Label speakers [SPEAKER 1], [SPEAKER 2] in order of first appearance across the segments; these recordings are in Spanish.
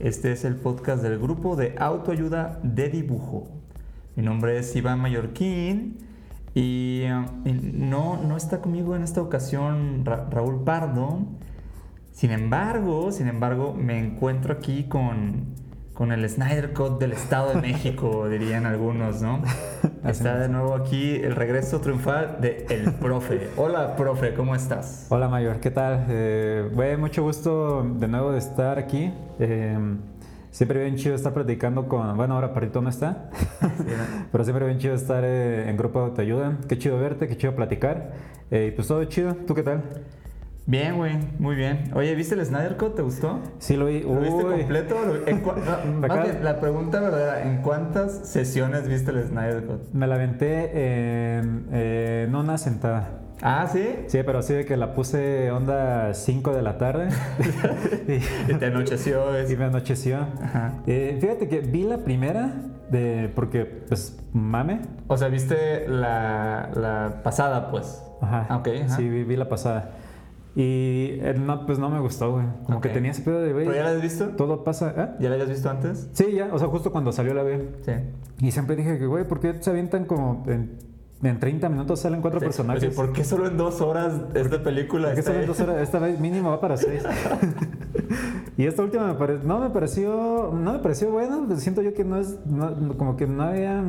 [SPEAKER 1] Este es el podcast del grupo de autoayuda de dibujo. Mi nombre es Iván Mallorquín y, no, no está conmigo en esta ocasión Raúl Pardo. Sin embargo, sin embargo, me encuentro aquí con con el Snyder Cut del Estado de México, dirían algunos, ¿no? Está de nuevo aquí el regreso triunfal de El Profe. Hola, Profe, ¿cómo estás?
[SPEAKER 2] Hola, Mayor, ¿qué tal? Eh, bueno, mucho gusto de nuevo de estar aquí. Eh, siempre bien chido estar platicando con... Bueno, ahora Parito no está, pero siempre bien chido estar eh, en grupo de ayuda. Qué chido verte, qué chido platicar. Y pues todo chido, ¿tú qué tal?
[SPEAKER 1] Bien, güey, muy bien. Oye, ¿viste el Snyder Cut? ¿Te gustó?
[SPEAKER 2] Sí, lo vi.
[SPEAKER 1] ¿Lo viste completo? la pregunta verdadera, ¿en cuántas sesiones viste el Snyder Cut?
[SPEAKER 2] Me la aventé en, una sentada.
[SPEAKER 1] Ah, ¿sí?
[SPEAKER 2] Sí, pero así de que la puse onda 5 de la tarde.
[SPEAKER 1] y, te anocheció eso.
[SPEAKER 2] Y me anocheció. Eh, fíjate que vi la primera de porque, pues, mame.
[SPEAKER 1] O sea, viste la, la pasada, pues.
[SPEAKER 2] Ajá. Ok. Sí, vi, vi la pasada. Y eh, no, pues no me gustó, güey. Como que tenía ese pedo de, güey.
[SPEAKER 1] ¿Pero ya la has visto?
[SPEAKER 2] Todo pasa, ¿eh?
[SPEAKER 1] ¿Ya la habías visto antes?
[SPEAKER 2] Sí, ya. O sea, justo cuando salió la vi.
[SPEAKER 1] Sí.
[SPEAKER 2] Y siempre dije que, güey, ¿por qué se avientan como en, en 30 minutos salen cuatro personajes?
[SPEAKER 1] Pues ¿Por qué solo en dos horas esta película?
[SPEAKER 2] ¿Por qué solo en dos horas? Esta vez mínimo va para seis. y esta última me pareció, no me pareció, no me pareció bueno. Siento yo que no es, como que no había...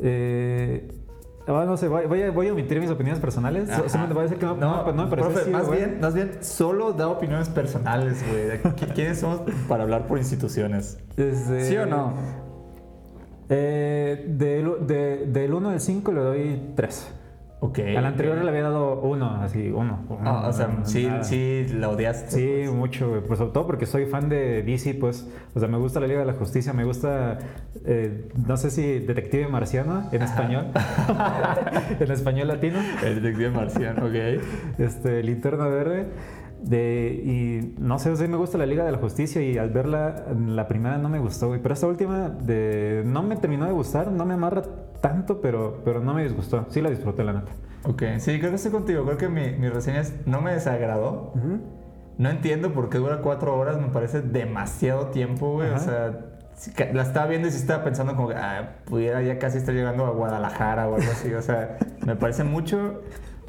[SPEAKER 2] Eh, Ah, no sé, voy, a, voy, a, omitir mis opiniones personales. Solamente voy a decir que no, no, no, me parece
[SPEAKER 1] profe, más, bien, más bien, solo da opiniones personales, güey. ¿Quiénes somos para hablar por instituciones?
[SPEAKER 2] ¿Sí o no? Eh, del 1 al 5 le doy 3.
[SPEAKER 1] Okay.
[SPEAKER 2] Al anterior le había dado uno, así, uno.
[SPEAKER 1] Ah, o sea, sí, sí, la odiaste.
[SPEAKER 2] Sí, pues. mucho, Pues sobre todo porque soy fan de DC, pues. O sea, me gusta la Liga de la Justicia, me gusta, eh, no sé si Detective Marciano en español. en español latino.
[SPEAKER 1] El Detective Marciano, ok.
[SPEAKER 2] Este, Linterna Verde. De, y no sé, sí me gusta la Liga de la Justicia y al verla, la primera no me gustó, güey. Pero esta última de, no me terminó de gustar, no me amarra tanto, pero, pero no me disgustó. Sí la disfruté, la neta.
[SPEAKER 1] Ok, sí, creo que estoy contigo. Creo que mi, mi reseña no me desagradó. No entiendo por qué dura cuatro horas, me parece demasiado tiempo, güey. O sea, la estaba viendo y sí estaba pensando como que ah, pudiera ya casi estar llegando a Guadalajara o algo así. O sea, me parece mucho.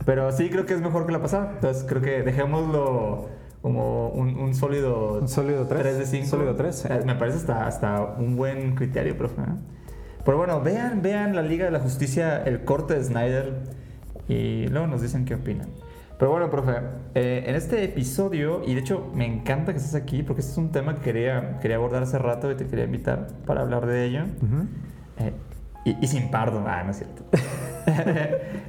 [SPEAKER 1] Pero sí creo que es mejor que la pasada. Entonces creo que dejémoslo como un, un sólido...
[SPEAKER 2] Un sólido 3.
[SPEAKER 1] de 5.
[SPEAKER 2] Sólido 3.
[SPEAKER 1] Eh, me parece hasta, hasta un buen criterio, profe. Pero bueno, vean, vean la Liga de la Justicia, el corte de Snyder y luego nos dicen qué opinan. Pero bueno, profe, eh, en este episodio, y de hecho me encanta que estés aquí porque este es un tema que quería, quería abordar hace rato y te quería invitar para hablar de ello. eh, y, sin pardo, ah, no es cierto.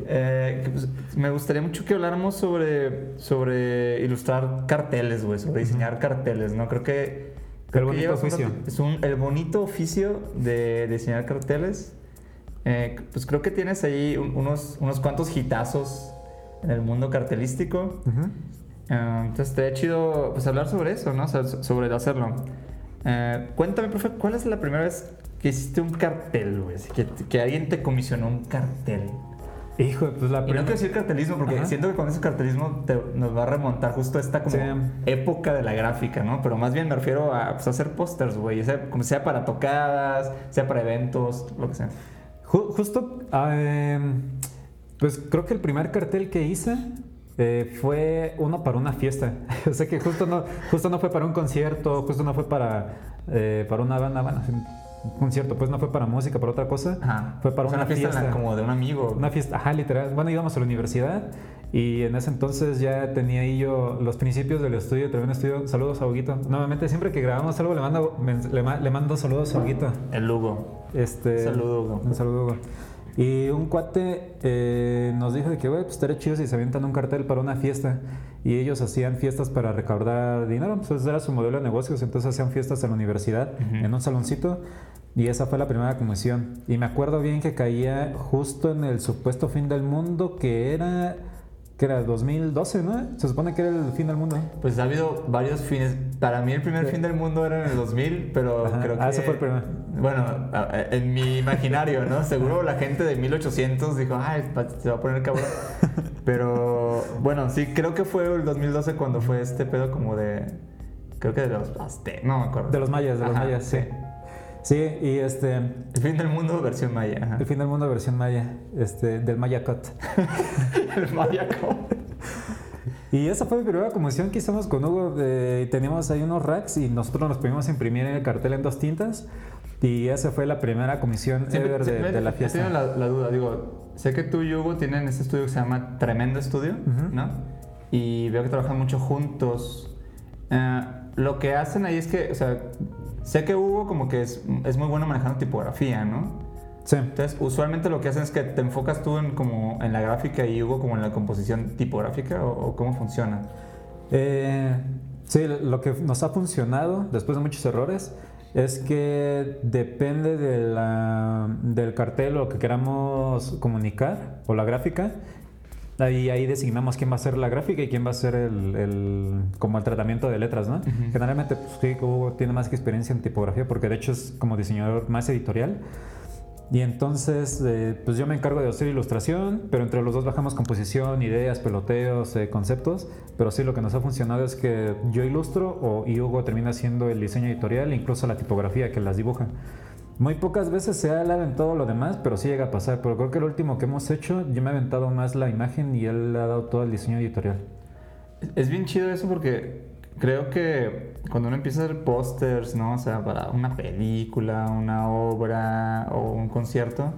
[SPEAKER 1] eh, pues, me gustaría mucho que habláramos sobre, sobre ilustrar carteles, güey, sobre diseñar carteles, ¿no? Creo que...
[SPEAKER 2] el bonito oficio.
[SPEAKER 1] Es un, el bonito oficio de, diseñar carteles. Eh, pues creo que tienes ahí unos, unos cuantos hitazos en el mundo cartelístico. Eh, entonces te ha chido pues, hablar sobre eso, ¿no? sobre hacerlo. Eh, cuéntame, profe, ¿cuál es la primera vez que hiciste un cartel, güey. Que, que, alguien te comisionó un cartel.
[SPEAKER 2] Hijo, pues la
[SPEAKER 1] primera. Y no quiero decir cartelismo, porque siento que con ese cartelismo nos va a remontar justo a esta como época de la gráfica, ¿no? Pero más bien me refiero a pues, hacer pósters, güey. Sea, como sea para tocadas, sea para eventos, lo que sea.
[SPEAKER 2] Ju- justo, ah, em, pues creo que el primer cartel que hice eh, fue uno para una fiesta. o sea que justo no, justo no fue para un concierto, justo no fue para, eh, para una banda, bueno, concierto, pues no fue para música, para otra cosa.
[SPEAKER 1] Ajá.
[SPEAKER 2] Fue para
[SPEAKER 1] O sea,
[SPEAKER 2] una, fiesta.
[SPEAKER 1] como de un amigo.
[SPEAKER 2] Una fiesta, ajá, literal. Bueno, íbamos a la universidad y en ese entonces ya tenía ahí yo los principios del estudio, también estudio. Saludos a Huguito. Nuevamente, siempre que grabamos algo le mando, le, le mando saludos a Huguito.
[SPEAKER 1] El Lugo.
[SPEAKER 2] Este,
[SPEAKER 1] Saludo, Hugo.
[SPEAKER 2] Un saludo, Hugo. Y un cuate eh, nos dijo de que, güey, pues estaría chido si se avientan un cartel para una fiesta. Y ellos hacían fiestas para recaudar dinero. Pues ese era su modelo de negocios. Entonces hacían fiestas en la universidad, en un saloncito. Y esa fue la primera comisión. Y me acuerdo bien que caía justo en el supuesto fin del mundo, que era, que era 2012, ¿no? Se supone que era el fin del mundo.
[SPEAKER 1] Pues ha habido varios fines. Para mí el primer
[SPEAKER 2] Sí.
[SPEAKER 1] fin del mundo era en el 2000, pero
[SPEAKER 2] Ajá.
[SPEAKER 1] creo que...
[SPEAKER 2] Ah, ese fue el primero.
[SPEAKER 1] Bueno, en mi imaginario, ¿no? Seguro la gente de 1800 dijo, ay, se va a poner cabrón. Pero bueno, sí, creo que fue el 2012 cuando fue este pedo como de... Creo que de los aztecas, no me acuerdo.
[SPEAKER 2] De los mayas, de los
[SPEAKER 1] Ajá,
[SPEAKER 2] mayas, sí. Sí, y este,
[SPEAKER 1] El fin del mundo versión maya. ajá.
[SPEAKER 2] el fin del mundo versión maya, este, del Maya Cut.
[SPEAKER 1] El mayaco.
[SPEAKER 2] Y esa fue mi primera comisión que hicimos con Hugo. eh, teníamos ahí unos racks y nosotros nos pudimos imprimir el cartel en dos tintas. Y esa fue la primera comisión
[SPEAKER 1] Siempre-
[SPEAKER 2] ever de,
[SPEAKER 1] siempre
[SPEAKER 2] de la fiesta.
[SPEAKER 1] tenido la, la duda, digo, sé que tú y Hugo tienen este estudio que se llama Tremendo Estudio,
[SPEAKER 2] Ujú.
[SPEAKER 1] ¿no? Y veo que trabajan mucho juntos. Eh, lo que hacen ahí es que, o sea, sé que Hugo como que es, es muy bueno manejando tipografía, ¿no?
[SPEAKER 2] Sí.
[SPEAKER 1] Entonces, usualmente lo que hacen es que te enfocas tú en, como, en la gráfica y Hugo como en la composición tipográfica o, o cómo funciona.
[SPEAKER 2] Eh, sí, lo que nos ha funcionado después de muchos errores es que depende de la- del cartel o lo que queramos comunicar o la gráfica. Ahí, ahí designamos quién va a ser la gráfica y quién va a ser el, el- como el tratamiento de letras, ¿no? Generalmente, pues Hugo tiene más experiencia en tipografía porque de hecho es como diseñador más editorial. Y entonces, eh, pues yo me encargo de hacer ilustración, pero entre los dos bajamos composición, ideas, peloteos, eh, conceptos. Pero sí, lo que nos ha funcionado es que yo ilustro o, y Hugo termina haciendo el diseño editorial, incluso la tipografía que las dibuja. Muy pocas veces se ha aventado lo demás, pero sí llega a pasar. Pero creo que el último que hemos hecho, yo me he aventado más la imagen y él ha dado todo el diseño editorial.
[SPEAKER 1] Es bien chido eso porque creo que cuando uno empieza a hacer pósters, ¿no? O sea, para una película, una obra o un concierto,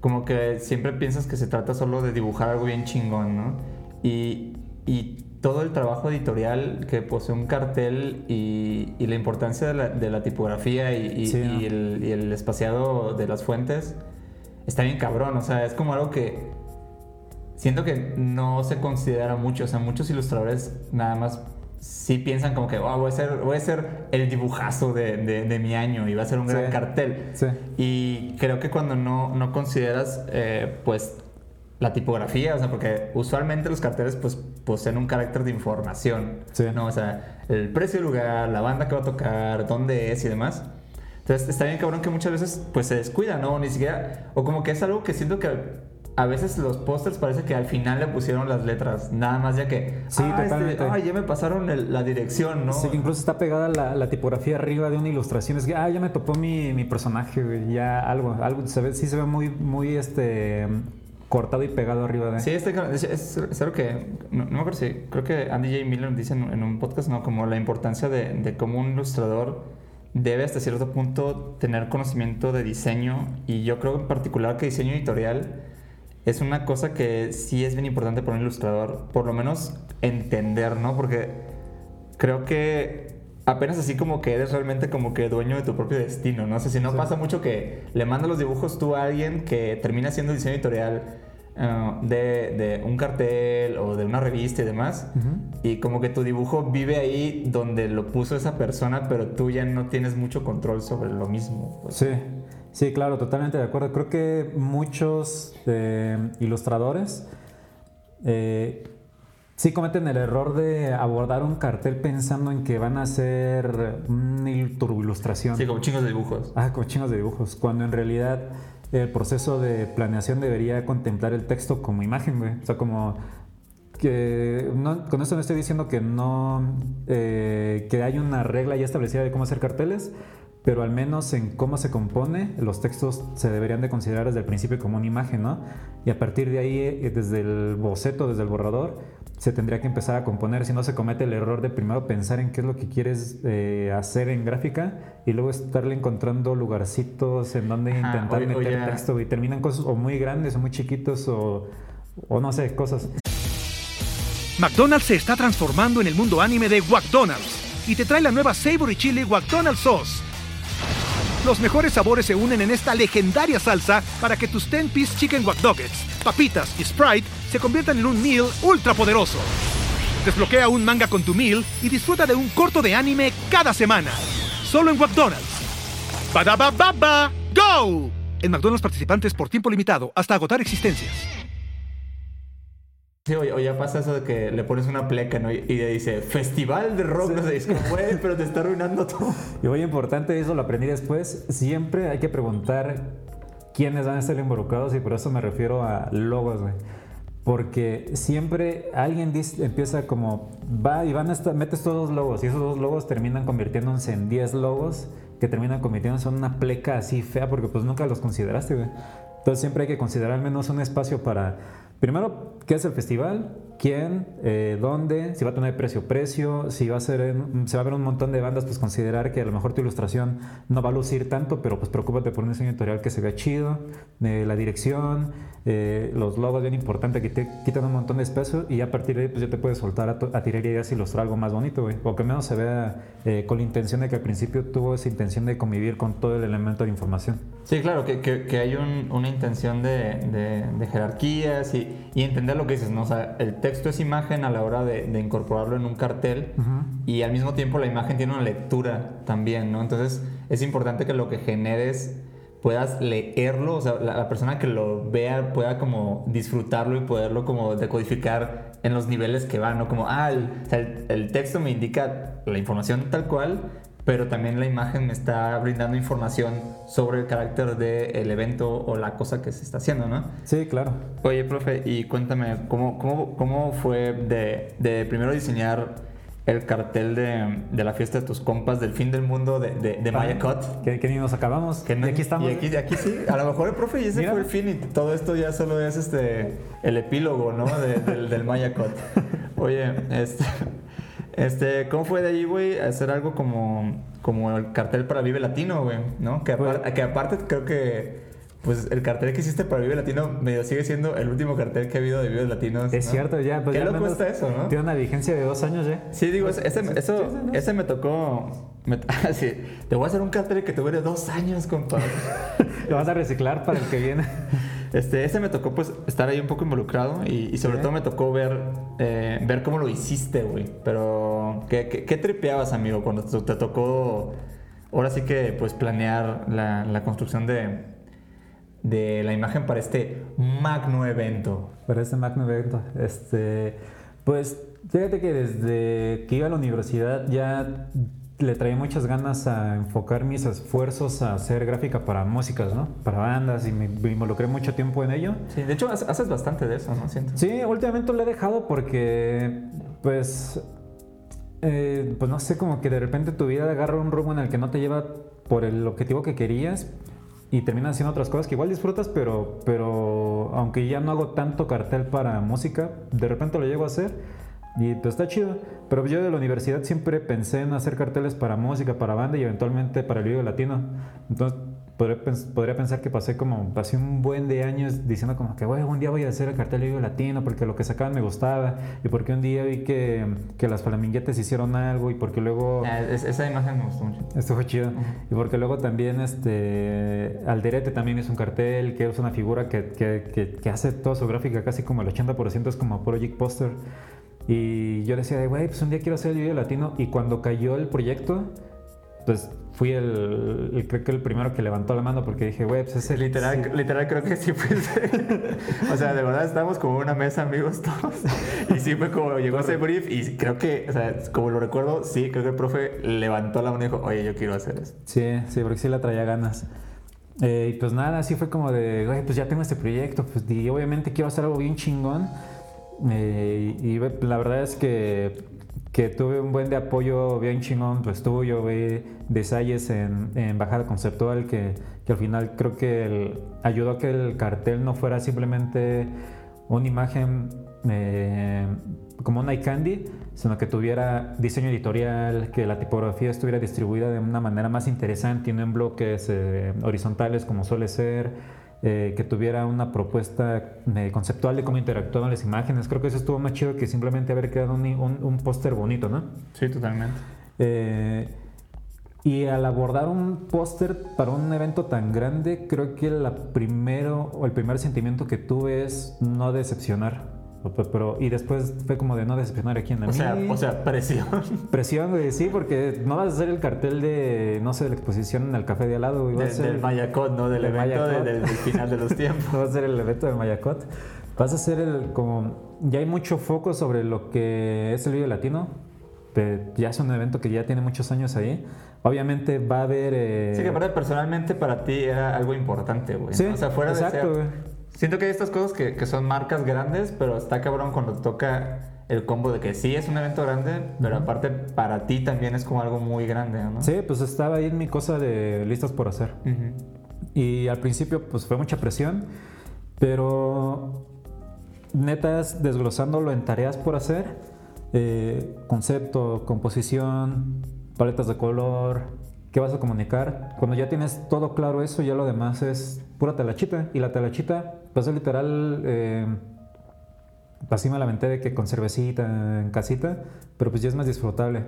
[SPEAKER 1] como que siempre piensas que se trata solo de dibujar algo bien chingón, ¿no? Y, y todo el trabajo editorial que posee un cartel y, y la importancia de la, de la tipografía y,
[SPEAKER 2] Sí, ¿no?
[SPEAKER 1] el, y el espaciado de las fuentes está bien cabrón, o sea, es como algo que siento que no se considera mucho. O sea, muchos ilustradores nada más sí piensan como que "Oh, voy, a ser, voy a ser el dibujazo de, de- de mi año y va a ser un
[SPEAKER 2] Sí.
[SPEAKER 1] gran cartel.
[SPEAKER 2] Sí.
[SPEAKER 1] Y creo que cuando no, no consideras, eh, pues, la tipografía, o sea, porque usualmente los carteles, pues, poseen un carácter de información.
[SPEAKER 2] Sí.
[SPEAKER 1] ¿no? O sea, el precio del lugar, la banda que va a tocar, dónde es y demás. Entonces, está bien cabrón que muchas veces, pues, se descuida, ¿no? Ni siquiera, o como que es algo que siento que a veces los pósters parece que al final le pusieron las letras, nada más ya que,
[SPEAKER 2] Sí,
[SPEAKER 1] "Ah, este,
[SPEAKER 2] totalmente.
[SPEAKER 1] ay, ya me pasaron el- la dirección, ¿no?
[SPEAKER 2] Sí, que incluso está pegada la, la tipografía arriba de una ilustración. Es que, ah, ya me topó mi, mi personaje, ya algo, algo se ve, sí se ve muy, muy, este, cortado y pegado arriba de.
[SPEAKER 1] Sí, este, es, es, es algo que, no, no me acuerdo si, creo que Andy J. Miller dice en, en un podcast, ¿no? Como la importancia de, de cómo un ilustrador debe hasta cierto punto tener conocimiento de diseño y yo creo en particular que diseño editorial es una cosa que sí es bien importante para un ilustrador, por lo menos entender, ¿no? Porque creo que apenas así como que eres realmente como que dueño de tu propio destino, ¿no? Sea, si no
[SPEAKER 2] Sí.
[SPEAKER 1] pasa mucho que le mandas los dibujos tú a alguien que termina haciendo diseño editorial eh, de, de un cartel o de una revista y demás, y como que tu dibujo vive ahí donde lo puso esa persona, pero tú ya no tienes mucho control sobre lo mismo. pues.
[SPEAKER 2] Sí, sí, claro, totalmente de acuerdo. Creo que muchos eh, ilustradores eh, sí cometen el error de abordar un cartel pensando en que van a hacer una il- turboilustración.
[SPEAKER 1] Sí, como chingos de dibujos.
[SPEAKER 2] Ah, con chingos de dibujos. Cuando en realidad el proceso de planeación debería contemplar el texto como imagen, güey. O sea, como que no- con esto no estoy diciendo que no eh, que hay una regla ya establecida de cómo hacer carteles, pero al menos en cómo se compone, los textos se deberían de considerar desde el principio como una imagen, ¿no? Y a partir de ahí, eh, desde el boceto, desde el borrador, se tendría que empezar a componer, si no se comete el error de primero pensar en qué es lo que quieres eh, hacer en gráfica y luego estarle encontrando lugarcitos en donde
[SPEAKER 1] Ajá,
[SPEAKER 2] intentar
[SPEAKER 1] o- o
[SPEAKER 2] meter
[SPEAKER 1] ya-
[SPEAKER 2] texto y terminan cosas o muy grandes o muy chiquitos o, o no sé, cosas.
[SPEAKER 3] McDonald's se está transformando en el mundo anime de McDonald's y te trae la nueva Savory Chili McDonald's Sauce. Los mejores sabores se unen en esta legendaria salsa para que tus 10-piece chicken wack Nuggets, papitas y Sprite se conviertan en un meal ultra poderoso. Desbloquea un manga con tu meal y disfruta de un corto de anime cada semana. Solo en McDonald's. Badaba baba, go! En McDonald's participantes por tiempo limitado hasta agotar existencias.
[SPEAKER 1] Sí, o, ya pasa eso de que le pones una pleca, ¿no? Y, y dice, Festival de Rock, no sé, es como, güey, pero te está arruinando todo.
[SPEAKER 2] Y muy importante, eso lo aprendí después, siempre hay que preguntar quiénes van a estar involucrados y por eso me refiero a logos, güey. Porque siempre alguien empieza como, va y van a estar, metes todos los logos y esos dos logos terminan convirtiéndose en 10 logos que terminan convirtiéndose en una pleca así fea porque pues nunca los consideraste, güey. Entonces siempre hay que considerar al menos un espacio para, primero, ¿qué es el festival? ¿Quién? Eh, ¿Dónde? Si va a tener precio, precio. Si va a ser, en- se va a ver un montón de bandas, pues considerar que a lo mejor tu ilustración no va a lucir tanto, pero pues preocúpate por un diseño editorial que se vea chido. Eh, la dirección, eh, los logos, bien importante, que te quitan un montón de espacio y a partir de ahí pues ya te puedes soltar a, a tirar ideas y ilustrar algo más bonito, güey. O que menos se vea eh, con la intención de que al principio tuvo esa intención de convivir con todo el elemento de información.
[SPEAKER 1] Sí, claro, que, que, que hay un- una intención de, de- de jerarquías y, y entender lo que dices, ¿no? O sea, el texto es imagen a la hora de, de incorporarlo en un cartel y al mismo tiempo la imagen tiene una lectura también, ¿no? Entonces es importante que lo que generes puedas leerlo, o sea, la, la persona que lo vea pueda como disfrutarlo y poderlo como decodificar en los niveles que va, ¿no? Como, ah, el texto me indica la información tal cual, pero también la imagen me está brindando información sobre el carácter del evento o la cosa que se está haciendo, ¿no?
[SPEAKER 2] Sí, claro.
[SPEAKER 1] Oye, profe, y cuéntame, ¿cómo, cómo, cómo fue de, de primero diseñar el cartel de, de la fiesta de tus compas del fin del mundo de, de, de Maya Cut?
[SPEAKER 2] Que, que ni nos acabamos.
[SPEAKER 1] Que no-
[SPEAKER 2] y aquí estamos.
[SPEAKER 1] Y aquí, aquí sí, a lo mejor el profe y ese
[SPEAKER 2] Mira.
[SPEAKER 1] fue el fin y todo esto ya solo es este el epílogo, ¿no? De- del, del Maya Cut. Oye, este, este, ¿cómo fue de ahí, güey, hacer algo como, como el cartel para Vive Latino, güey? ¿No? Que,
[SPEAKER 2] Pues-
[SPEAKER 1] que aparte creo que pues el cartel que hiciste para Vive Latino medio sigue siendo el último cartel que ha habido de Vive Latinos.
[SPEAKER 2] Es
[SPEAKER 1] ¿no?
[SPEAKER 2] cierto, ya. Pues
[SPEAKER 1] Qué
[SPEAKER 2] ya
[SPEAKER 1] loco
[SPEAKER 2] menos
[SPEAKER 1] está eso, ¿no?
[SPEAKER 2] Tiene una vigencia de dos años ya.
[SPEAKER 1] Sí, digo, ese, ese, eso, ese me tocó. me- ah, sí, te voy a hacer un cartel que te dure dos años, compadre.
[SPEAKER 2] Lo vas a reciclar para el que viene.
[SPEAKER 1] Este, ese me tocó pues estar ahí un poco involucrado y, y sobre todo me tocó ver, eh, ver cómo lo hiciste, güey. Pero, ¿qué, qué, qué tripeabas, amigo, cuando te, te tocó, ahora sí que, pues, planear la, la construcción de, de la imagen para este magno evento?
[SPEAKER 2] Para este magno evento. Este, pues fíjate que desde que iba a la universidad ya le traía muchas ganas a enfocar mis esfuerzos a hacer gráfica para músicas, ¿no? Para bandas y me, me involucré mucho tiempo en ello.
[SPEAKER 1] Sí, de hecho, haces bastante de eso, ¿no? Siento.
[SPEAKER 2] Sí, últimamente lo he dejado porque, pues, eh, pues no sé, como que de repente tu vida agarra un rumbo en el que no te lleva por el objetivo que querías y terminas haciendo otras cosas que igual disfrutas, pero, pero aunque ya no hago tanto cartel para música, de repente lo llego a hacer y pues está chido. Pero yo de la universidad siempre pensé en hacer carteles para música, para banda y eventualmente para el video latino. Entonces podría, pens- podría pensar que pasé como, pasé un buen de años diciendo como que, güey, un día voy a hacer el cartel de video latino porque lo que sacaban me gustaba y porque un día vi que, que las flaminguetes hicieron algo y porque luego...
[SPEAKER 1] Ah, es- esa imagen me gustó mucho.
[SPEAKER 2] Esto fue chido. Y porque luego también este Alderete también es un cartel que es una figura que, que- que- que hace toda su gráfica casi como el 80% es como Project Poster. Y yo decía, de, güey, pues un día quiero hacer el video latino. Y cuando cayó el proyecto, pues fui el, el- creo que el primero que levantó la mano porque dije, güey, pues ese
[SPEAKER 1] Literal,
[SPEAKER 2] sí".
[SPEAKER 1] literal creo que sí fue. o sea, de verdad estamos como en una mesa amigos todos. Y sí fue como llegó ese brief y creo que, o sea, como lo recuerdo, sí, creo que el profe levantó la mano y dijo, oye, yo quiero hacer eso.
[SPEAKER 2] Sí, sí, porque sí la traía ganas. Eh, y pues nada, así fue como de, güey, pues ya tengo este proyecto, pues y obviamente quiero hacer algo bien chingón. Y la verdad es que que tuve un buen de apoyo bien chingón, pues tuyo, güey, de Salles en, en Bajada Conceptual, que, que al final creo que ayudó a que el cartel no fuera simplemente una imagen eh, como un iCandy, sino que tuviera diseño editorial, que la tipografía estuviera distribuida de una manera más interesante y no en bloques eh, horizontales como suele ser, eh, que tuviera una propuesta eh, conceptual de cómo interactuaban las imágenes. Creo que eso estuvo más chido que simplemente haber creado un, un- un póster bonito, ¿no?
[SPEAKER 1] Sí, totalmente.
[SPEAKER 2] Eh, y al abordar un póster para un evento tan grande, creo que la primero o el primer sentimiento que tuve es no decepcionar. O- Pero, y después fue como de no decepcionar a quién a
[SPEAKER 1] O sea,
[SPEAKER 2] mí.
[SPEAKER 1] o sea, presión.
[SPEAKER 2] Presión, güey, sí, porque no vas a hacer el cartel de, no sé, de la exposición en el café de al lado, güey. Vas a
[SPEAKER 1] Del,
[SPEAKER 2] hacer
[SPEAKER 1] del Mayacot, ¿no? Del
[SPEAKER 2] del
[SPEAKER 1] evento de- del, del final de los tiempos.
[SPEAKER 2] no vas a hacer el evento de Mayacot. Vas a hacer el, como, ya hay mucho foco sobre lo que es el video latino. pero ya es un evento que ya tiene muchos años ahí. Obviamente va a haber... eh,
[SPEAKER 1] Sí, que aparte personalmente para ti era algo importante, güey.
[SPEAKER 2] Sí,
[SPEAKER 1] ¿no? O sea, fuera
[SPEAKER 2] exacto,
[SPEAKER 1] de ser...
[SPEAKER 2] güey.
[SPEAKER 1] Siento que hay estas cosas que, que son marcas grandes, pero está cabrón cuando toca el combo de que sí es un evento grande, pero aparte para ti también es como algo muy grande, ¿no?
[SPEAKER 2] Sí, pues estaba ahí en mi cosa de listas por hacer.
[SPEAKER 1] Ujú.
[SPEAKER 2] Y al principio pues fue mucha presión, pero netas desglosándolo en tareas por hacer, eh, concepto, composición, paletas de color, qué vas a comunicar. Cuando ya tienes todo claro eso, ya lo demás es pura telachita. Y la telachita, pues es literal... eh, así me lamenté de que con cervecita en casita, pero pues ya es más disfrutable.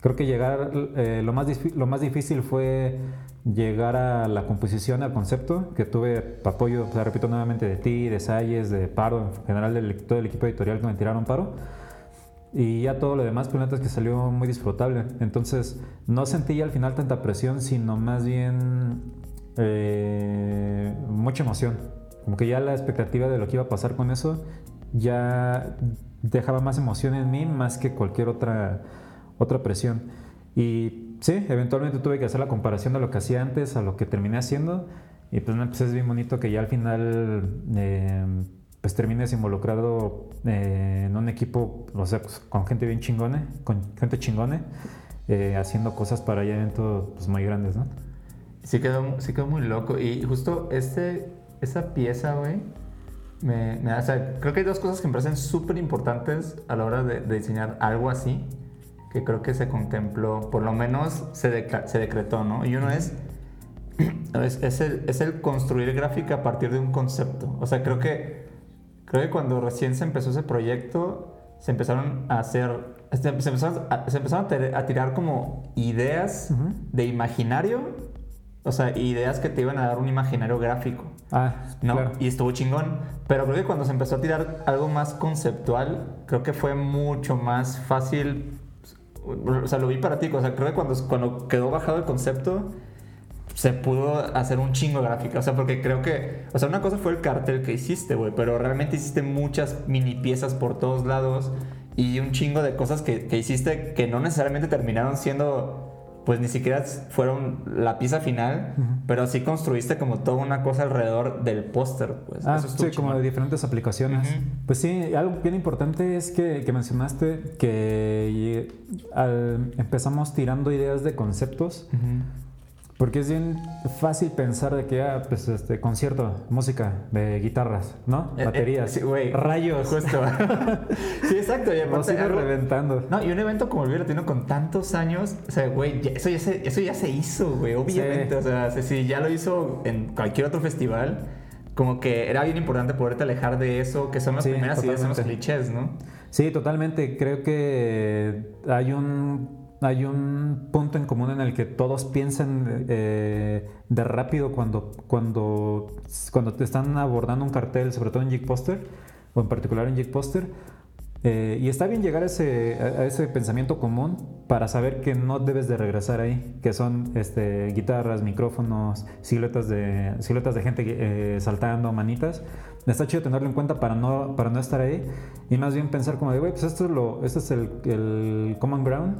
[SPEAKER 2] Creo que llegar, eh, lo, más lo más difícil fue llegar a la composición, al concepto, que tuve apoyo, o sea, repito nuevamente, de ti, de Salles, de Paro, en general de todo el equipo editorial que me tiraron Paro. Y ya todo lo demás, pues es que salió muy disfrutable. Entonces, no sentí al final tanta presión, sino más bien eh, mucha emoción. Como que ya la expectativa de lo que iba a pasar con eso ya dejaba más emoción en mí más que cualquier otra, otra presión. Y sí, eventualmente tuve que hacer la comparación de lo que hacía antes a lo que terminé haciendo. Y pues, pues es bien bonito que ya al final eh, pues termines involucrado eh, en un equipo, o sea, pues, con gente bien chingone, con gente chingone, eh, haciendo cosas para ya eventos pues, muy grandes, ¿no?
[SPEAKER 1] Sí quedó, sí quedó muy loco. Y justo este, esa pieza, güey, me, me o sea, creo que hay dos cosas que me parecen súper importantes a la hora de, de diseñar algo así, que creo que se contempló, por lo menos se, deca- se decretó, ¿no? Y uno es, es, es el, es el construir gráfica a partir de un concepto. O sea, creo que, creo que cuando recién se empezó ese proyecto, se empezaron a hacer, se empezaron a, se empezaron a tir- a tirar como ideas
[SPEAKER 2] Ujú.
[SPEAKER 1] de imaginario, o sea, ideas que te iban a dar un imaginario gráfico.
[SPEAKER 2] Ah,
[SPEAKER 1] ¿no?
[SPEAKER 2] claro.
[SPEAKER 1] Y estuvo chingón. Pero creo que cuando se empezó a tirar algo más conceptual, creo que fue mucho más fácil. O sea, lo vi para ti. O sea, creo que cuando, cuando quedó bajado el concepto, se pudo hacer un chingo de gráfica. O sea, porque creo que. O sea, una cosa fue el cartel que hiciste, güey. Pero realmente hiciste muchas mini piezas por todos lados. Y un chingo de cosas que, que hiciste que no necesariamente terminaron siendo. Pues ni siquiera fueron la pieza final, pero sí construiste como toda una cosa alrededor del póster. Pues.
[SPEAKER 2] Ah,
[SPEAKER 1] Eso
[SPEAKER 2] sí, como de diferentes aplicaciones.
[SPEAKER 1] Ujú.
[SPEAKER 2] Pues sí, algo bien importante es que, que mencionaste que al- empezamos tirando ideas de conceptos,
[SPEAKER 1] Ujú.
[SPEAKER 2] Porque es bien fácil pensar de que, ah, pues este concierto, música, de guitarras, ¿no?
[SPEAKER 1] Eh, eh,
[SPEAKER 2] Baterías,
[SPEAKER 1] sí, güey.
[SPEAKER 2] rayos,
[SPEAKER 1] Justo. sí, exacto. Y aparte algo-
[SPEAKER 2] reventando.
[SPEAKER 1] No, y un evento como el Vive Latino con tantos años, o sea, güey, eso, ya se, eso ya se hizo, güey, obviamente.
[SPEAKER 2] Sí.
[SPEAKER 1] O sea, si- ya lo hizo en cualquier otro festival, como que era bien importante poderte alejar de eso, que son las
[SPEAKER 2] Sí,
[SPEAKER 1] primeras ideas, son los
[SPEAKER 2] totalmente.
[SPEAKER 1] clichés, ¿no?
[SPEAKER 2] Sí, totalmente. Creo que hay un, hay un punto en común en el que todos piensan eh, de rápido cuando, cuando, cuando te están abordando un cartel, sobre todo en Jig Poster, o en particular en Jig Poster. Eh, y está bien llegar a ese, a ese pensamiento común para saber que no debes de regresar ahí, que son este, guitarras, micrófonos, siluetas de, siluetas de gente eh, saltando, manitas. Está chido tenerlo en cuenta para no, para no estar ahí y más bien pensar como de, güey, pues esto es, lo, este es el, el common ground,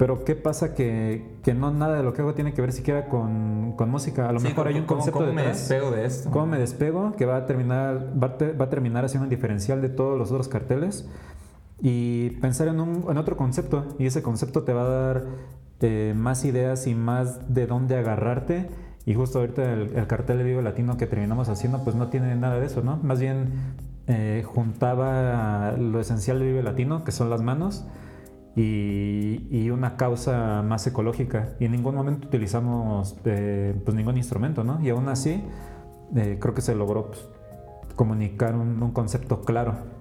[SPEAKER 2] pero ¿qué pasa que, que no nada de lo que hago tiene que ver siquiera con, con música? A lo
[SPEAKER 1] Sí,
[SPEAKER 2] mejor hay un
[SPEAKER 1] ¿cómo-
[SPEAKER 2] concepto
[SPEAKER 1] ¿Cómo me despego de esto?
[SPEAKER 2] ¿Cómo me despego? Que va a terminar, va a, te- va a terminar haciendo un diferencial de todos los otros carteles. y pensar en, un, en otro concepto. Y ese concepto te va a dar eh, más ideas y más de dónde agarrarte. Y justo ahorita el, el cartel de Vivo Latino que terminamos haciendo, pues no tiene nada de eso, ¿no? Más bien eh, juntaba lo esencial de Vive Latino, que son las manos, y, y una causa más ecológica. Y en ningún momento utilizamos eh, pues ningún instrumento, ¿no? Y aún así, eh, creo que se logró pues, comunicar un, un concepto claro.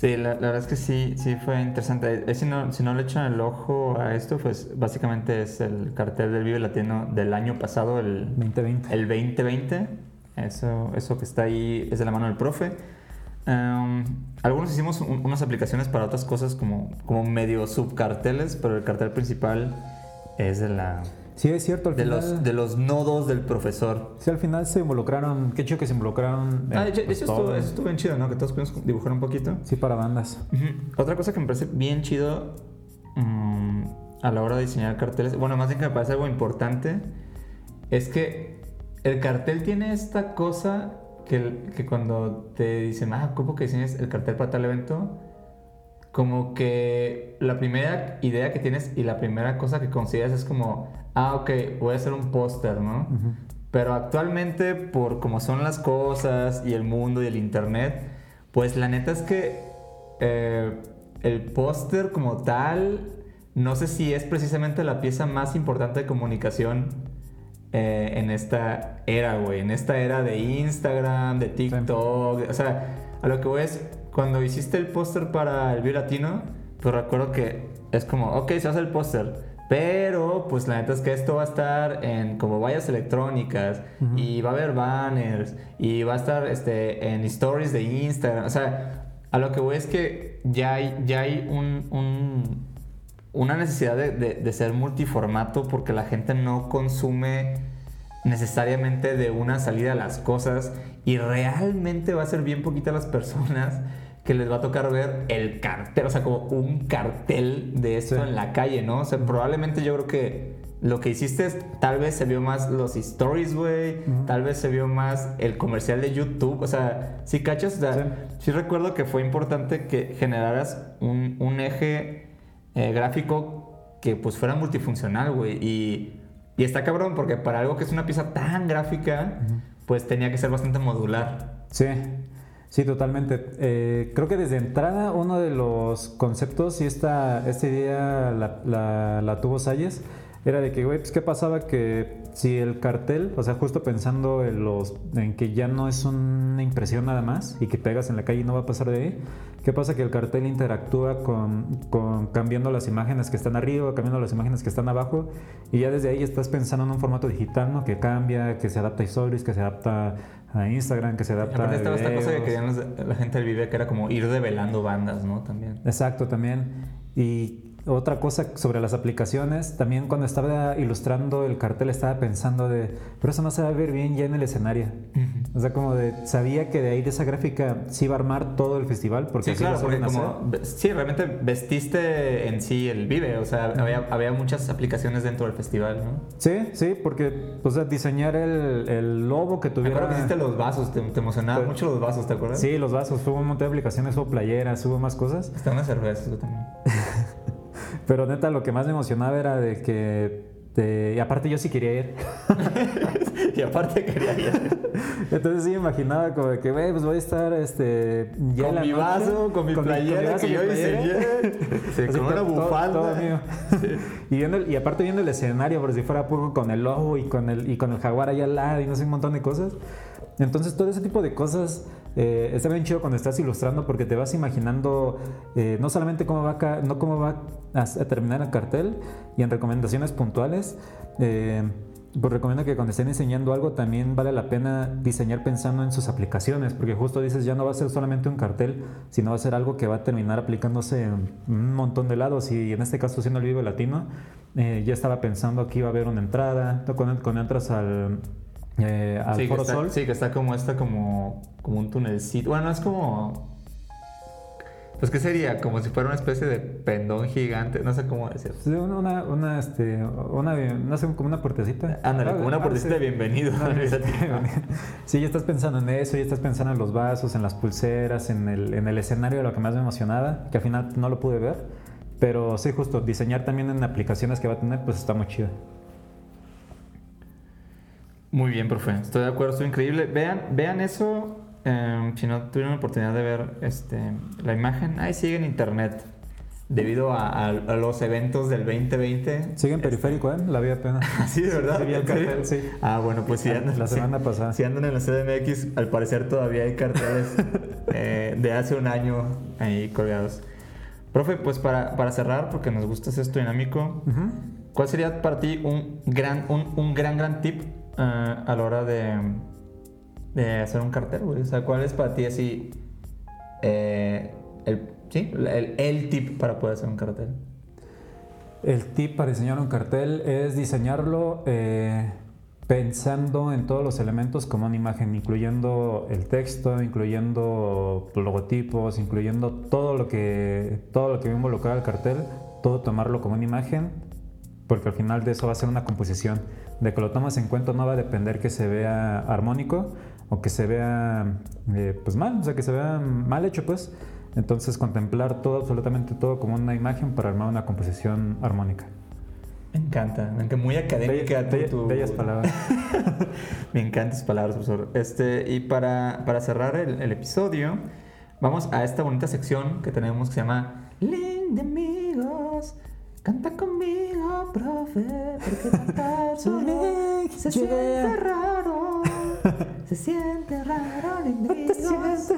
[SPEAKER 1] Sí, la, la verdad es que sí, sí fue interesante. Si no, si no le echan el ojo a esto, pues básicamente es el cartel del Vive Latino del año pasado, el,
[SPEAKER 2] 2020.
[SPEAKER 1] el 2020. Eso, eso que está ahí es de la mano del profe. Um, algunos hicimos un- unas aplicaciones para otras cosas como, como medio subcarteles, pero el cartel principal es de, la,
[SPEAKER 2] Sí, es cierto, al
[SPEAKER 1] de,
[SPEAKER 2] final,
[SPEAKER 1] los, de los nodos del profesor.
[SPEAKER 2] sí, al final se involucraron, qué chido que se involucraron. eh,
[SPEAKER 1] Ah, de hecho,
[SPEAKER 2] pues,
[SPEAKER 1] eso, estuvo,
[SPEAKER 2] todos.
[SPEAKER 1] eso estuvo bien chido, ¿no? Que todos pudimos dibujar un poquito.
[SPEAKER 2] Sí, para bandas.
[SPEAKER 1] Ujú. Otra cosa que me parece bien chido mm, a la hora de diseñar carteles, bueno, más bien que me parece algo importante, es que el cartel tiene esta cosa que, que cuando te dicen, ah, ¿cómo que diseñas el cartel para tal evento? Como que la primera idea que tienes y la primera cosa que consideras es como, ah, ok, voy a hacer un póster, ¿no?
[SPEAKER 2] Ujú.
[SPEAKER 1] Pero actualmente, por cómo son las cosas y el mundo y el internet, pues la neta es que eh, el póster como tal, no sé si es precisamente la pieza más importante de comunicación eh, en esta era, güey. En esta era de Instagram, de TikTok. O sea, a lo que voy es, cuando hiciste el póster para el Vivo Latino, pues recuerdo que es como, ok, se hace el póster. Pero, pues la neta es que esto va a estar en como vallas electrónicas y va a haber banners y va a estar este, en stories de Instagram. O sea, a lo que voy es que ya hay, ya hay un, un- una necesidad de, de- de ser multiformato porque la gente no consume necesariamente de una salida a las cosas y realmente va a ser bien poquitas las personas que les va a tocar ver el cartel, o sea, como un cartel de esto
[SPEAKER 2] Sí.
[SPEAKER 1] en la calle, ¿no? O sea, probablemente yo creo que lo que hiciste es, tal vez se vio más los stories, güey,
[SPEAKER 2] Ujú.
[SPEAKER 1] tal vez se vio más el comercial de YouTube, o sea, si cachas, o sea,
[SPEAKER 2] Sí.
[SPEAKER 1] sí recuerdo que fue importante que generaras un, un eje eh, gráfico que pues fuera multifuncional, güey. Y, y está cabrón porque para algo que es una pieza tan gráfica, pues tenía que ser bastante modular.
[SPEAKER 2] Sí, sí, totalmente. Eh, creo que desde entrada uno de los conceptos, y esta, esta idea la, la- la tuvo Salles, era de que, güey, pues qué pasaba que si el cartel, o sea, justo pensando en, los, en que ya no es una impresión nada más y que pegas en la calle y no va a pasar de ahí, ¿qué pasa que el cartel interactúa con, con cambiando las imágenes que están arriba, cambiando las imágenes que están abajo y ya desde ahí estás pensando en un formato digital, ¿no? Que cambia, que se adapta a stories, que se adapta a Instagram, que se adapta a
[SPEAKER 1] estaba esta cosa que la gente del Vive, que era como ir develando bandas, ¿no? También.
[SPEAKER 2] Exacto, también. Y otra cosa sobre las aplicaciones, también cuando estaba ilustrando el cartel estaba pensando de, pero eso no se va a ver bien ya en el escenario. O sea, como de, sabía que de ahí de esa gráfica sí iba a armar todo el festival, porque
[SPEAKER 1] Sí,
[SPEAKER 2] así
[SPEAKER 1] claro, porque como, sí, realmente vestiste en sí el Vive, o sea, había, había muchas aplicaciones dentro del festival, ¿no?
[SPEAKER 2] Sí, sí, porque, o sea, diseñar el, el logo que
[SPEAKER 1] Me
[SPEAKER 2] tuviera...
[SPEAKER 1] acuerdo que hiciste los vasos, te, te emocionaban
[SPEAKER 2] Sí.
[SPEAKER 1] mucho los vasos, ¿te acuerdas?
[SPEAKER 2] Sí, los vasos, hubo un montón de aplicaciones, hubo playeras, hubo más cosas.
[SPEAKER 1] Está una cerveza, eso también.
[SPEAKER 2] Pero neta, lo que más me emocionaba era de que... y aparte yo sí quería ir.
[SPEAKER 1] y aparte quería ir.
[SPEAKER 2] Entonces sí me imaginaba como de que, güey, pues voy a estar este, ya
[SPEAKER 1] con
[SPEAKER 2] la
[SPEAKER 1] mi
[SPEAKER 2] noche,
[SPEAKER 1] vaso, con mi
[SPEAKER 2] con
[SPEAKER 1] playera
[SPEAKER 2] vaso,
[SPEAKER 1] que yo diseñé, con una
[SPEAKER 2] todo-
[SPEAKER 1] bufanda.
[SPEAKER 2] todo mío. y, viendo y aparte viendo el escenario, por si fuera poco con el logo y con el, y con el jaguar allá al lado y no sé, un montón de cosas. Entonces todo ese tipo de cosas eh, está bien chido cuando estás ilustrando porque te vas imaginando eh, no solamente cómo va, a no cómo va a, a terminar el cartel y en recomendaciones puntuales. eh, pues recomiendo que cuando estén diseñando algo también vale la pena diseñar pensando en sus aplicaciones, porque justo dices ya no va a ser solamente un cartel, sino va a ser algo que va a terminar aplicándose en un montón de lados. Y en este caso, siendo el Vivo Latino, eh, ya estaba pensando que iba a haber una entrada. Cuando, cuando entras al, eh, al
[SPEAKER 1] Sí
[SPEAKER 2] Foro
[SPEAKER 1] está,
[SPEAKER 2] Sol,
[SPEAKER 1] sí, que está como esta, como, como un tunelcito. Bueno, es como. Pues, ¿qué sería? Como si fuera una especie de pendón gigante. No sé cómo decir.
[SPEAKER 2] Sí, una, una, este, una, no sé, como una puertecita.
[SPEAKER 1] Ándale, como una
[SPEAKER 2] Ah,
[SPEAKER 1] puertecita de bienvenido.
[SPEAKER 2] Este, Sí, ya estás pensando en eso, ya estás pensando en los vasos, en las pulseras, en el, en el escenario de lo que más me emocionaba, que al final no lo pude ver. Pero sí, justo, diseñar también en aplicaciones que va a tener, pues está muy chido.
[SPEAKER 1] Muy bien, profe. Estoy de acuerdo, estoy increíble. Vean, vean eso. eh, si no tuvieron la oportunidad de ver este, la imagen, ahí sigue en internet. Debido a, a- a los eventos del 2020.
[SPEAKER 2] Sigue en periférico, ¿eh? La vida apenas.
[SPEAKER 1] Sí, de verdad.
[SPEAKER 2] Sí, vi el
[SPEAKER 1] ¿En serio?
[SPEAKER 2] cartel, sí.
[SPEAKER 1] Ah, bueno, pues si andan,
[SPEAKER 2] La semana pasada.
[SPEAKER 1] Si andan en la CDMX, al parecer todavía hay carteles eh, de hace un año ahí colgados. Profe, pues para, para cerrar, porque nos gusta esto dinámico. ¿cuál sería para ti un gran, un, un gran, gran tip eh, a la hora de, hacer un cartel, güey? O sea, ¿cuál es para ti así eh, el, sí, el, el tip para poder hacer un cartel?
[SPEAKER 2] El tip para diseñar un cartel es diseñarlo eh, pensando en todos los elementos como una imagen, incluyendo el texto, incluyendo logotipos, incluyendo todo lo que todo lo que va a involucrar al cartel, todo tomarlo como una imagen, porque al final de eso va a ser una composición. De que lo tomas en cuenta no va a depender que se vea armónico o que se vea eh, pues mal, o sea que se vea mal hecho pues. Entonces contemplar todo, absolutamente todo como una imagen para armar una composición armónica.
[SPEAKER 1] Me encanta, me encanta. Muy académica
[SPEAKER 2] Bella-
[SPEAKER 1] tu- tu-
[SPEAKER 2] bellas palabras.
[SPEAKER 1] Me encantan tus palabras, profesor. Este, y para, para cerrar el, el episodio, vamos a esta bonita sección que tenemos que se llama Link de amigos. Canta conmigo, profe, porque cantar solo se siente raro. Se siente raro, Link de amigos.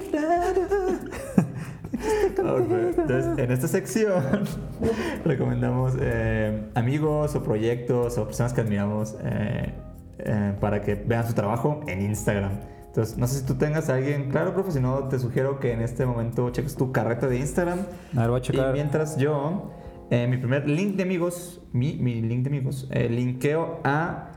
[SPEAKER 1] Ok, Entonces, en esta sección recomendamos eh, amigos o proyectos o personas que admiramos eh, eh, para que vean su trabajo en Instagram. Entonces, no sé si tú tengas a alguien, claro, profe, si no, te sugiero que en este momento cheques tu carreta de Instagram.
[SPEAKER 2] A ver, voy a
[SPEAKER 1] Y
[SPEAKER 2] checar.
[SPEAKER 1] mientras yo, eh, mi primer link de amigos, mi, mi link de amigos, eh, linkeo a,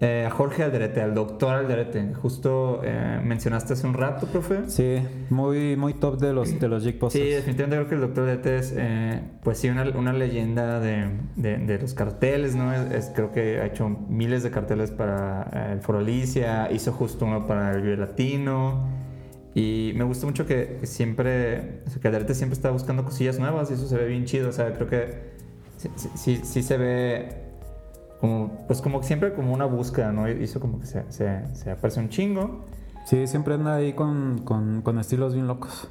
[SPEAKER 1] eh, a Jorge Alderete, al doctor Alderete. Justo eh, mencionaste hace un rato, profe.
[SPEAKER 2] Sí, muy, muy top de los, de los
[SPEAKER 1] Sí, definitivamente creo que el Doctor Dete es, eh, pues sí, una, una leyenda de, de- de los carteles, ¿no? Es, es- creo que ha hecho miles de carteles para eh, el Foro Alicia, hizo justo uno para el Vive Latino. Y me gusta mucho que, siempre, o sea, que Alderete siempre está buscando cosillas nuevas y eso se ve bien chido. O sea, creo que sí, sí- se ve como, pues como siempre como una búsqueda, ¿no? Hizo como que se, se, se aparece un chingo.
[SPEAKER 2] Sí, siempre anda ahí con, con, con estilos bien locos.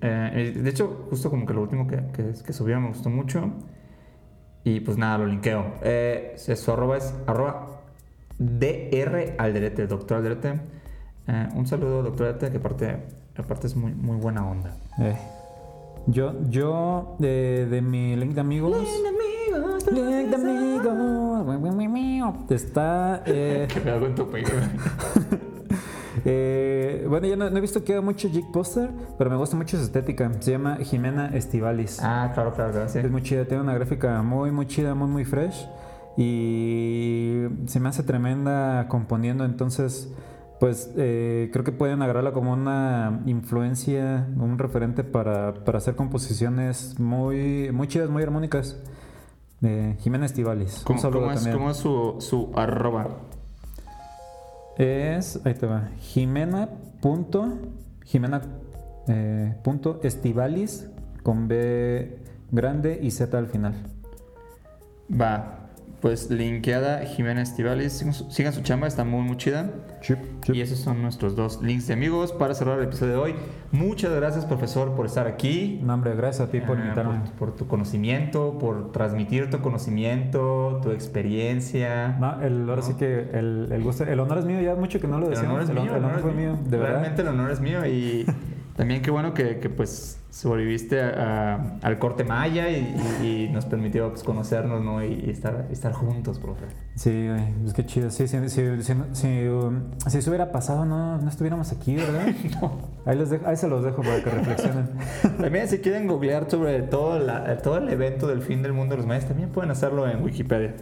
[SPEAKER 1] Eh, de hecho, justo como que lo último que, que, que subió me gustó mucho. Y pues nada, lo linkeo. Eh, su arroba es arroba DR Alderete, doctor Alderete. Eh, un saludo, doctor Alderete, que aparte, aparte es muy, muy buena onda.
[SPEAKER 2] Eh, Yo, yo de, de mi link de amigos. Link de amigos. Está. eh,
[SPEAKER 1] Que me hago en tu
[SPEAKER 2] eh, bueno, ya no, no he visto que haga mucho Jig Poster, pero me gusta mucho su estética. Se llama Jimena Estivalis.
[SPEAKER 1] Ah, claro, claro, claro. Sí.
[SPEAKER 2] Es muy chida, tiene una gráfica muy, muy chida, muy, muy fresh. Y se me hace tremenda componiendo, entonces, pues eh, creo que pueden agarrarla como una influencia, un referente para, para hacer composiciones muy, muy chidas, muy armónicas. Eh, Jimena Estivalis.
[SPEAKER 1] ¿Cómo, cómo es, cómo es su, su arroba?
[SPEAKER 2] Es, ahí te va, Jimena punto, Jimena eh, punto Estivalis con B grande y Z al final.
[SPEAKER 1] Va. Pues linkeada Jimena Estivalis. Sigan su, chamba, está muy, muy chida. Y esos son nuestros dos links de amigos para cerrar el episodio de hoy. Muchas gracias, profesor, por estar aquí.
[SPEAKER 2] No, hombre, gracias a ti por
[SPEAKER 1] Eh,
[SPEAKER 2] invitarme.
[SPEAKER 1] por, por tu conocimiento, por transmitir tu conocimiento, tu experiencia.
[SPEAKER 2] No, el, ahora sí que el, el gusto, el honor es mío, ya mucho que no lo
[SPEAKER 1] el
[SPEAKER 2] decíamos.
[SPEAKER 1] honor es
[SPEAKER 2] el,
[SPEAKER 1] mío.
[SPEAKER 2] el honor
[SPEAKER 1] es
[SPEAKER 2] fue mío, de verdad.
[SPEAKER 1] Realmente el honor es mío y también qué bueno que, que, pues sobreviviste a- a- al corte maya y, y- y nos permitió pues, conocernos ¿no? y, y estar, estar juntos, profe.
[SPEAKER 2] Sí, güey, es que chido. Sí, sí, si, um, si eso hubiera pasado, no, no estuviéramos aquí, ¿verdad? ahí, les dejo- ahí se los dejo para que reflexionen.
[SPEAKER 1] También si quieren googlear sobre todo, la- todo el evento del fin del mundo de los mayas, también pueden hacerlo en Wikipedia.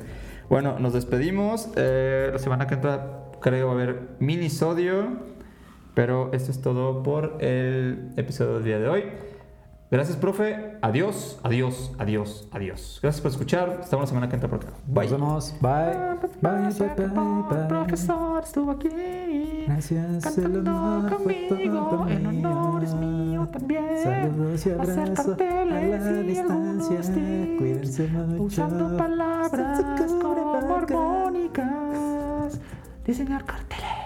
[SPEAKER 1] Bueno, nos despedimos. Eh, la semana que entra creo va a haber minisodio. Pero esto es todo por el episodio del día de hoy. Gracias, profe. Adiós, adiós, adiós, adiós. Gracias por escuchar. Estamos la semana que entra por acá. Bye.
[SPEAKER 2] Nos vemos. Bye. Bye, bye, bye, bye.
[SPEAKER 1] Profesor, estuvo aquí.
[SPEAKER 2] Gracias,
[SPEAKER 1] Cantando conmigo, el honor es mío también.
[SPEAKER 2] Saludos y abrazos a la distancia. Cuídense mucho.
[SPEAKER 1] Usando palabras como armónicas. Diseñar carteles.